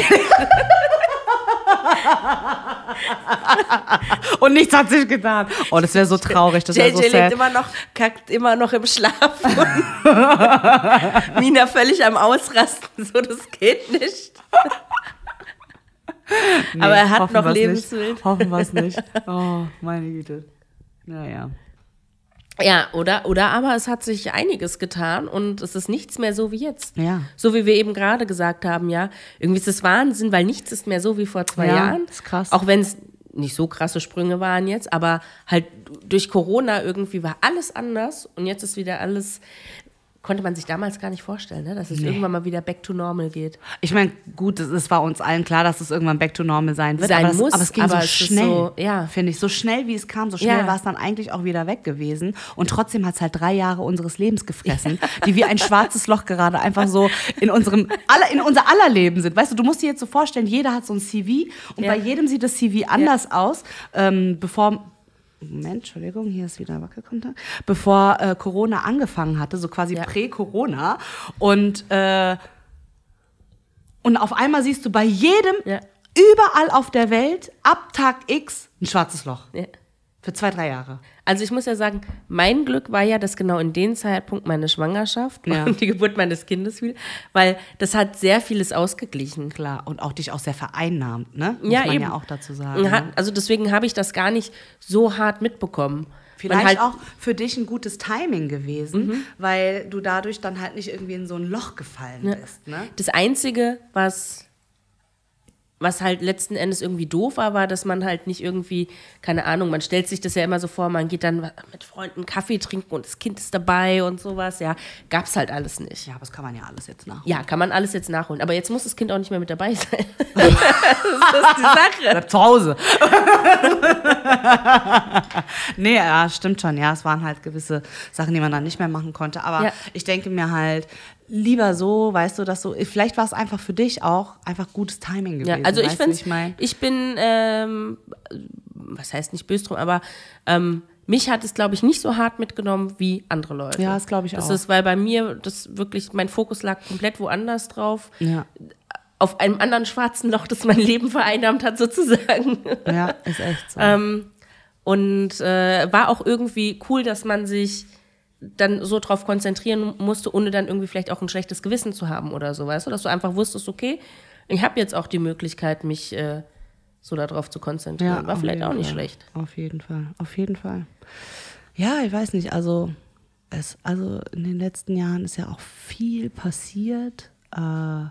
und nichts hat sich getan. Oh, das wäre so traurig. Das JJ so lebt sad. immer noch, kackt immer noch im Schlaf. Mina völlig am Ausrasten, so das geht nicht. Nee, Aber er hat noch. Nicht. Hoffen wir es nicht. Oh, meine Güte. Naja. Ja, oder, oder aber es hat sich einiges getan und es ist nichts mehr so wie jetzt. Ja. So wie wir eben gerade gesagt haben, ja. Irgendwie ist es Wahnsinn, weil nichts ist mehr so wie vor zwei Ja, Jahren. ist krass. Auch wenn es nicht so krasse Sprünge waren jetzt, aber halt durch Corona irgendwie war alles anders und jetzt ist wieder alles, konnte man sich damals gar nicht vorstellen, ne? dass es irgendwann mal wieder back to normal geht. Ich meine, gut, es, war uns allen klar, dass es irgendwann back to normal sein wird. Sein aber, das, muss, aber es ging aber so es schnell, so, ja. finde ich. So schnell, wie es kam, so schnell Ja. war es dann eigentlich auch wieder weg gewesen. Und trotzdem hat es halt drei Jahre unseres Lebens gefressen, die wie ein schwarzes Loch gerade einfach so in unserem aller, in unser aller Leben sind. Weißt du, du musst dir jetzt so vorstellen, jeder hat so ein CV und Ja. bei jedem sieht das CV anders aus, ähm, bevor Moment, Entschuldigung, hier ist wieder Wackelkontakt. Bevor äh, Corona angefangen hatte, so quasi Ja. prä-Corona. Und äh, und auf einmal siehst du bei jedem, Ja. überall auf der Welt, ab Tag X, ein schwarzes Loch. Ja. Für zwei, drei Jahre. Also ich muss ja sagen, mein Glück war ja, dass genau in dem Zeitpunkt meine Schwangerschaft Ja. und die Geburt meines Kindes fiel, weil das hat sehr vieles ausgeglichen. Klar. Und auch dich auch sehr vereinnahmt, ne? Muss Ja, man eben. ja auch dazu sagen. Und hat, ne? also deswegen habe ich das gar nicht so hart mitbekommen. Vielleicht halt, auch für dich ein gutes Timing gewesen, Mhm. weil du dadurch dann halt nicht irgendwie in so ein Loch gefallen bist, ne? Das Einzige, was, was halt letzten Endes irgendwie doof war, war, dass man halt nicht irgendwie, keine Ahnung, man stellt sich das ja immer so vor, man geht dann mit Freunden Kaffee trinken und das Kind ist dabei und sowas. Ja, gab's halt alles nicht. Ja, aber das kann man ja alles jetzt nach. Ja, kann man alles jetzt nachholen. Aber jetzt muss das Kind auch nicht mehr mit dabei sein. das ist die Sache. Bleib zu Hause. nee, ja, stimmt schon. Ja, es waren halt gewisse Sachen, die man dann nicht mehr machen konnte. Aber Ja. ich denke mir halt, lieber so, weißt du, dass so, vielleicht war es einfach für dich auch einfach gutes Timing gewesen. Ja, also ich finde, ich mein? ich bin, ähm, was heißt nicht böse drum, aber ähm, mich hat es, glaube ich, nicht so hart mitgenommen wie andere Leute. Ja, das glaube ich Das auch. ist, weil bei mir das wirklich, mein Fokus lag komplett woanders drauf. Ja. Auf einem anderen schwarzen Loch, das mein Leben vereinnahmt hat, sozusagen. ja, ist echt so. Ähm, und äh, war auch irgendwie cool, dass man sich dann so drauf konzentrieren musste, ohne dann irgendwie vielleicht auch ein schlechtes Gewissen zu haben oder so, weißt du? Dass du einfach wusstest, okay, Ich habe jetzt auch die Möglichkeit, mich äh, so darauf zu konzentrieren. War auf vielleicht auch nicht Fall. schlecht. Auf jeden Fall, auf jeden Fall. Ja, ich weiß nicht, also es, also in den letzten Jahren ist ja auch viel passiert. Äh,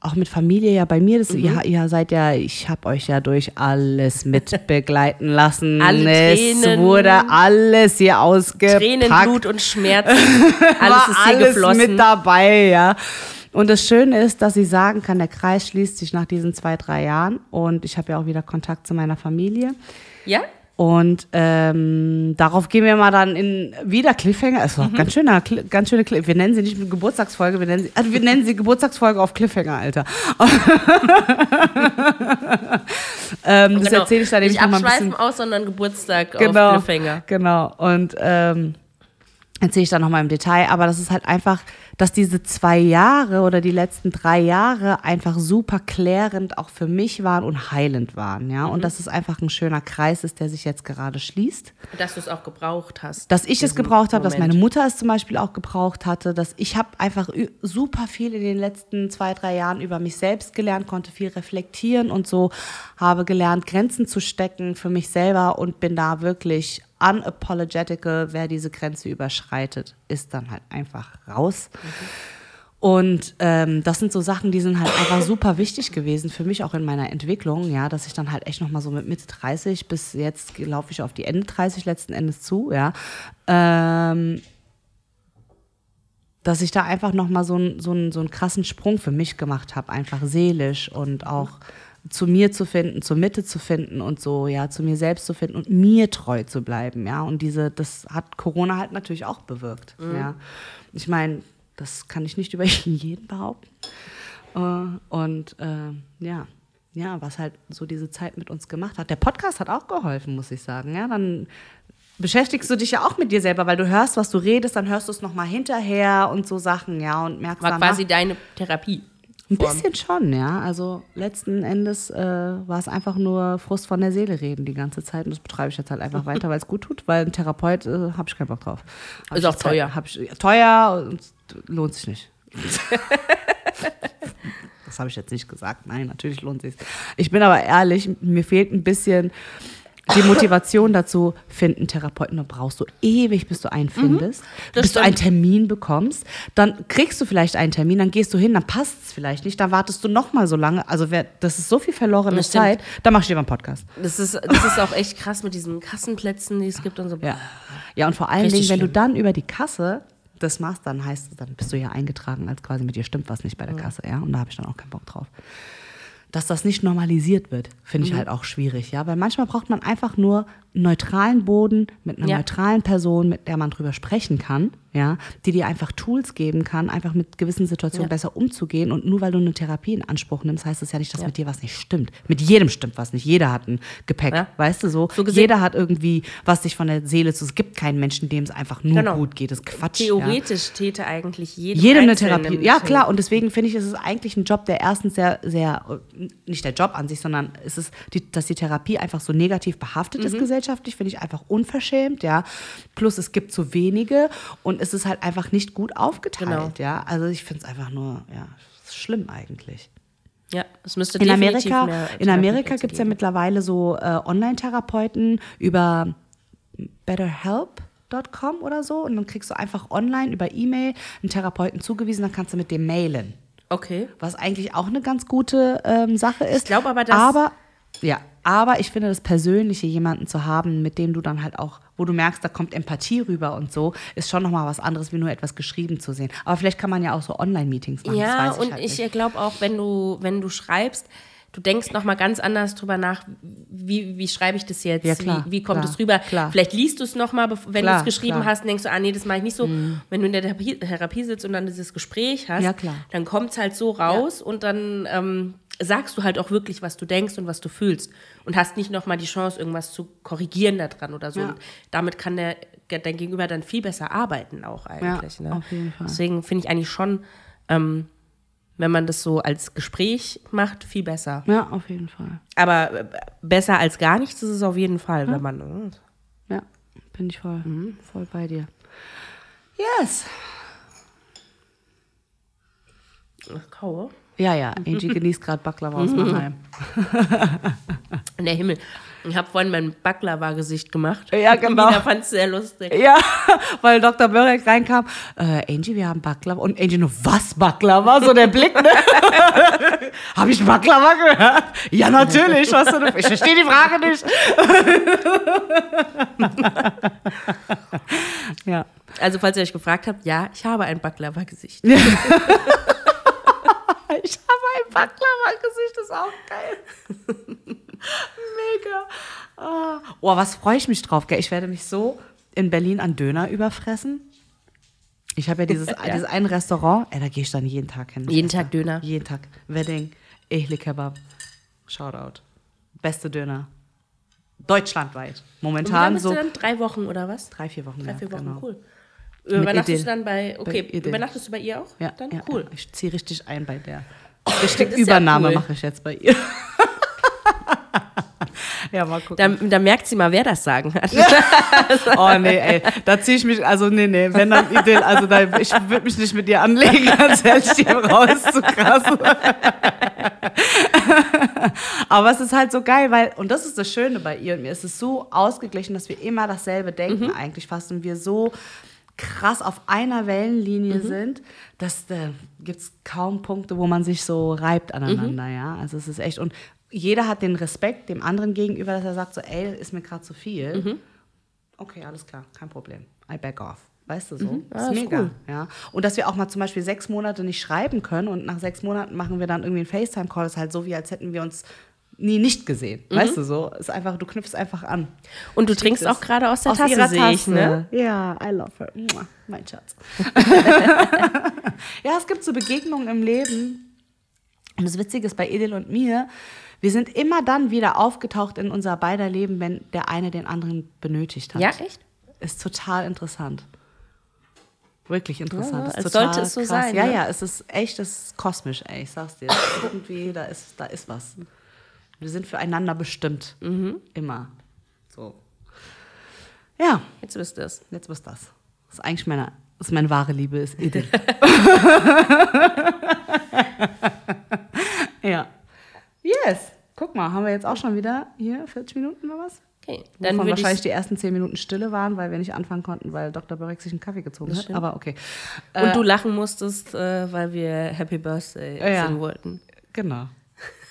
auch mit Familie ja bei mir, das, Mhm. ihr, ihr seid ja, ich habe euch ja durch alles mit begleiten lassen. Alle es Tränen. wurde alles hier ausgepackt. Tränen, Blut und Schmerzen. Alles war ist hier alles geflossen. mit dabei, ja. Und das Schöne ist, dass ich sagen kann, der Kreis schließt sich nach diesen zwei, drei Jahren und ich habe ja auch wieder Kontakt zu meiner Familie. Ja? Und ähm, darauf gehen wir mal dann in wieder Cliffhanger. Ist doch Mhm. ganz schöner, ganz schöne Cliff. Wir nennen sie nicht mit Geburtstagsfolge, wir nennen sie, also wir nennen sie Geburtstagsfolge auf Cliffhanger, Alter. ähm, das Genau. erzähle ich dann Nicht ein bisschen abschweifen aus, sondern Geburtstag genau, auf Cliffhanger. Genau. Und ähm, erzähle ich dann nochmal im Detail. Aber das ist halt einfach, dass diese zwei Jahre oder die letzten drei Jahre einfach super klärend auch für mich waren und heilend waren. Ja. Mhm. Und dass es einfach ein schöner Kreis ist, der sich jetzt gerade schließt. Dass du es auch gebraucht hast. Dass ich es gebraucht habe, dass meine Mutter es zum Beispiel auch gebraucht hatte, dass ich habe einfach super viel in den letzten zwei, drei Jahren über mich selbst gelernt, konnte viel reflektieren und so, habe gelernt, Grenzen zu stecken für mich selber und bin da wirklich unapologetical, wer diese Grenze überschreitet, ist dann halt einfach raus. Und ähm, das sind so Sachen, die sind halt einfach super wichtig gewesen für mich auch in meiner Entwicklung, ja, dass ich dann halt echt noch mal so mit Mitte 30 bis jetzt laufe ich auf die Ende 30 letzten Endes zu, ja, ähm, dass ich da einfach noch mal so, so, so einen krassen Sprung für mich gemacht habe, einfach seelisch und auch zu mir zu finden, zur Mitte zu finden und so, ja, zu mir selbst zu finden und mir treu zu bleiben, ja. Und diese, das hat Corona halt natürlich auch bewirkt, ja. Ich meine, das kann ich nicht über jeden behaupten. Äh, Und äh, ja, ja, was halt so diese Zeit mit uns gemacht hat. Der Podcast hat auch geholfen, muss ich sagen. Ja, dann beschäftigst du dich ja auch mit dir selber, weil du hörst, was du redest, dann hörst du es nochmal hinterher und so Sachen, ja, und merkst War dann quasi deine Therapie. Ein bisschen schon, ja. Also letzten Endes äh, war es einfach nur Frust von der Seele reden die ganze Zeit. Und das betreibe ich jetzt halt einfach weiter, weil es gut tut, weil ein Therapeut äh, habe ich keinen Bock drauf. Hab Ist auch teuer. Hab ich, teuer und lohnt sich nicht. das habe ich jetzt nicht gesagt. Nein, natürlich lohnt sich. Ich bin aber ehrlich, mir fehlt ein bisschen die Motivation dazu, finden Therapeuten, da brauchst du ewig, bis du einen findest, Mhm. bis du stimmt. einen Termin bekommst, dann kriegst du vielleicht einen Termin, dann gehst du hin, dann passt es vielleicht nicht, dann wartest du noch mal so lange, also wer, das ist so viel verlorene. Zeit, dann machst du lieber einen Podcast. Das ist, das ist auch echt krass mit diesen Kassenplätzen, die es gibt und so. Ja. Ja, und vor allen Richtig Dingen, wenn du schlimm. dann über die Kasse das machst, dann heißt es, dann bist du ja eingetragen, als quasi mit dir stimmt was nicht bei der Kasse, ja. Und da habe ich dann auch keinen Bock drauf. Dass das nicht normalisiert wird, finde Mhm. ich halt auch schwierig, ja. Weil manchmal braucht man einfach nur neutralen Boden mit einer Ja. neutralen Person, mit der man drüber sprechen kann, ja, die dir einfach Tools geben kann, einfach mit gewissen Situationen Ja. besser umzugehen. Und nur weil du eine Therapie in Anspruch nimmst, heißt das ja nicht, dass mit dir was nicht stimmt. Mit jedem stimmt was nicht. Jeder hat ein Gepäck, Ja. weißt du so. So gesehen- Jeder hat irgendwie was sich von der Seele zu. Es gibt keinen Menschen, dem es einfach nur Genau. gut geht. Das ist Quatsch. ja. Theoretisch täte eigentlich jedem, Jedem eine Therapie. Ja, klar. Und deswegen finde ich, ist es eigentlich ein Job, der erstens sehr, sehr, nicht der Job an sich, sondern es ist, die, dass die Therapie einfach so negativ behaftet Mhm. ist gesellschaftlich, finde ich einfach unverschämt, ja. Plus es gibt zu wenige und es ist halt einfach nicht gut aufgeteilt, Genau. ja. Also ich finde es einfach nur, ja, schlimm eigentlich. Ja, es müsste In Amerika, mehr in Amerika gibt es ja mittlerweile so äh, Online-Therapeuten über betterhelp.com oder so. Und dann kriegst du einfach online über E-Mail einen Therapeuten zugewiesen, dann kannst du mit dem mailen. Okay. Was eigentlich auch eine ganz gute ähm, Sache ist. Ich glaub aber, dass- Aber, ja, aber ich finde das Persönliche, jemanden zu haben, mit dem du dann halt auch, wo du merkst, da kommt Empathie rüber und so, ist schon nochmal was anderes, wie nur etwas geschrieben zu sehen. Aber vielleicht kann man ja auch so Online-Meetings machen. Ja, ich und halt ich glaube auch, wenn du, wenn du schreibst, du denkst noch mal ganz anders drüber nach, wie, wie schreibe ich das jetzt? Ja, klar, wie, wie kommt es rüber? klar. Vielleicht liest du es noch mal, bev- wenn du es geschrieben klar. Mhm. hast, und denkst du, ah nee, das mache ich nicht so. Wenn du in der Therapie, Therapie sitzt und dann dieses Gespräch hast, Ja, klar. dann kommt es halt so raus und dann ähm, sagst du halt auch wirklich, was du denkst und was du fühlst und hast nicht noch mal die Chance, irgendwas zu korrigieren daran oder so. Ja. Und damit kann der, dein Gegenüber dann viel besser arbeiten auch eigentlich. ne? auf jeden Fall. Deswegen finde ich eigentlich schon, ähm, wenn man das so als Gespräch macht, viel besser. Ja, auf jeden Fall. Aber äh, besser als gar nichts ist es auf jeden Fall, wenn man. äh, Ja, bin ich voll, Mhm. voll bei dir. Yes. Kaue. Ja, ja, Angie genießt gerade Baklava aus Mannheim. Der Himmel. Ich habe vorhin mein Baklava-Gesicht gemacht. Ja, genau. Mina fand es sehr lustig. Ja, weil Dr. Börek reinkam, äh, Angie, wir haben Baklava. Und Angie nur, was Baklava? So der Blick, ne? Habe ich Baklava gehört? Ja, natürlich. Was denn? Ich verstehe die Frage nicht. ja. Also, falls ihr euch gefragt habt, ja, ich habe ein Baklava-Gesicht. Ich habe ein Baklava-Gesicht, das ist auch geil. Mega. Ah. Oh, was freue ich mich drauf, gell? Ich werde mich so in Berlin an Döner überfressen. Ich habe ja dieses, Ja. dieses ein Restaurant, ey, da gehe ich dann jeden Tag hin. Jeden Tag Döner. Jeden Tag. Wedding, Ehli Kebab. Shoutout. Beste Döner. Deutschlandweit. Und wie Momentan lange bist so du dann? Drei Wochen oder was? drei, vier Wochen. Drei, vier Wochen, genau. cool. Übernachtest Idil. du dann bei, okay, Idil. übernachtest du bei ihr auch? Ja, Dann ja, cool. Ja. Ich ziehe richtig ein bei der. Ja Übernahme cool. mache ich jetzt bei ihr. ja, mal gucken. Da, da merkt sie mal, wer das sagen hat. Oh nee, ey, da ziehe ich mich, also nee, nee, wenn dann Idyll, also da, ich würde mich nicht mit dir anlegen, ganz ehrlich, die raus, zu krass. Aber es ist halt so geil, weil, und das ist das Schöne bei ihr und mir, es ist so ausgeglichen, dass wir immer dasselbe denken eigentlich fast und wir so krass auf einer Wellenlinie sind, dass da gibt es kaum Punkte, wo man sich so reibt aneinander, ja. Also es ist echt, und jeder hat den Respekt dem anderen gegenüber, dass er sagt so, ey, ist mir gerade zu viel. Okay, alles klar, kein Problem. I back off. Weißt du so? Das Ja, ist ist mega. cool. Ja. Und dass wir auch mal zum Beispiel sechs Monate nicht schreiben können und nach sechs Monaten machen wir dann irgendwie einen FaceTime-Call, ist halt so, wie als hätten wir uns nie nicht gesehen. Weißt du so? Ist einfach, du knüpfst einfach an. Und du trinkst auch gerade aus der Aus Tasse, ihrer sehe ich, Tasse. ne? Ja, I love her. Mua, Mein Schatz. ja, es gibt so Begegnungen im Leben. Und das Witzige ist bei Edel und mir, wir sind immer dann wieder aufgetaucht in unser beider Leben, wenn der eine den anderen benötigt hat. Ja, echt? Ist total interessant. Wirklich interessant. Ja, ist es total sollte es so krass. sein, Ja, ne? ja, es ist echt, es ist kosmisch, ey. Ich sag's dir. Irgendwie, da ist, da ist was. Wir sind füreinander bestimmt. Mhm. Immer. So. Ja, Jetzt wisst ihr es. jetzt was das. Das ist eigentlich meine, das ist meine wahre Liebe, ist Edith. ja. Yes. Guck mal, haben wir jetzt auch schon wieder hier 40 Minuten oder was? Okay, Dann würde wahrscheinlich ich die ersten 10 Minuten Stille waren, weil wir nicht anfangen konnten, weil Dr. Börek sich einen Kaffee gezogen hat. Aber okay. Und du lachen musstest, äh, weil wir Happy Birthday Ja. singen wollten. Genau.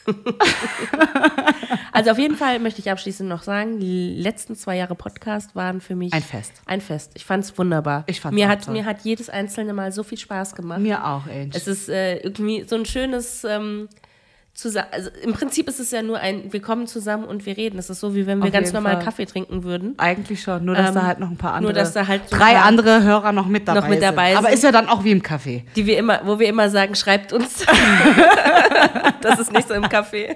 Also auf jeden Fall möchte ich abschließend noch sagen, die letzten zwei Jahre Podcast waren für mich Ein Fest. Ein Fest. Ich fand es wunderbar. Ich fand's mir hat toll. Mir hat jedes einzelne Mal so viel Spaß gemacht. Mir auch, Ange. Es ist äh, irgendwie so ein schönes ähm, zusammen. Also im Prinzip ist es ja nur ein, wir kommen zusammen und wir reden. Es ist so, wie wenn wir Auf ganz normal Fall. Kaffee trinken würden. Eigentlich schon, nur dass Ähm, da halt noch ein paar nur, andere, dass da halt so drei andere Hörer noch mit dabei noch mit dabei sind. Aber sind. ist ja dann auch wie im Café. Die wir immer, wo wir immer sagen, schreibt uns. das ist nicht so im Café.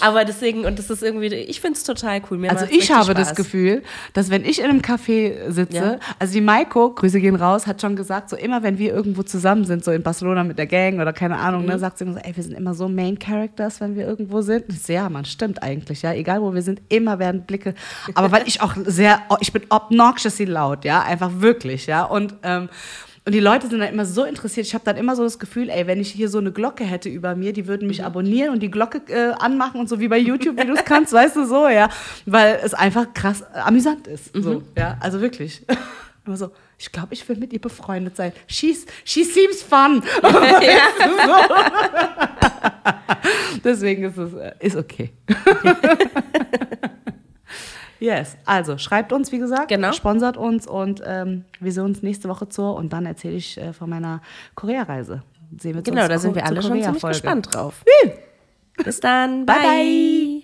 Aber deswegen, und das ist irgendwie, ich finde es total cool. Mir Also ich habe das Spaß. Gefühl, dass wenn ich in einem Café sitze, Ja. also die Maiko, Grüße gehen raus, hat schon gesagt, so immer wenn wir irgendwo zusammen sind, so in Barcelona mit der Gang oder keine Ahnung, Mhm. ne, sagt sie immer so, ey, wir sind immer so Main Characters, wenn wir irgendwo sind. So, ja, man, stimmt eigentlich, ja, egal wo wir sind, immer werden Blicke, aber weil ich auch sehr, ich bin obnoxiously laut, ja, einfach wirklich, ja, und ähm, und die Leute sind dann immer so interessiert. Ich habe dann immer so das Gefühl, ey, wenn ich hier so eine Glocke hätte über mir, die würden Mhm. mich abonnieren und die Glocke äh, anmachen und so wie bei YouTube, wie du es kannst, weißt du so, ja. Weil es einfach krass äh, amüsant ist. Mhm. So, ja, also wirklich. Immer so, ich glaube, ich will mit ihr befreundet sein. She's, she seems fun. Deswegen ist es äh, ist okay. yes, also schreibt uns, wie gesagt, Genau. sponsert uns und ähm, wir sehen uns nächste Woche zur und dann erzähle ich äh, von meiner Korea-Reise. Sehen wir Genau, da sind wir alle schon ziemlich gespannt drauf. Bis dann. Bye, bye.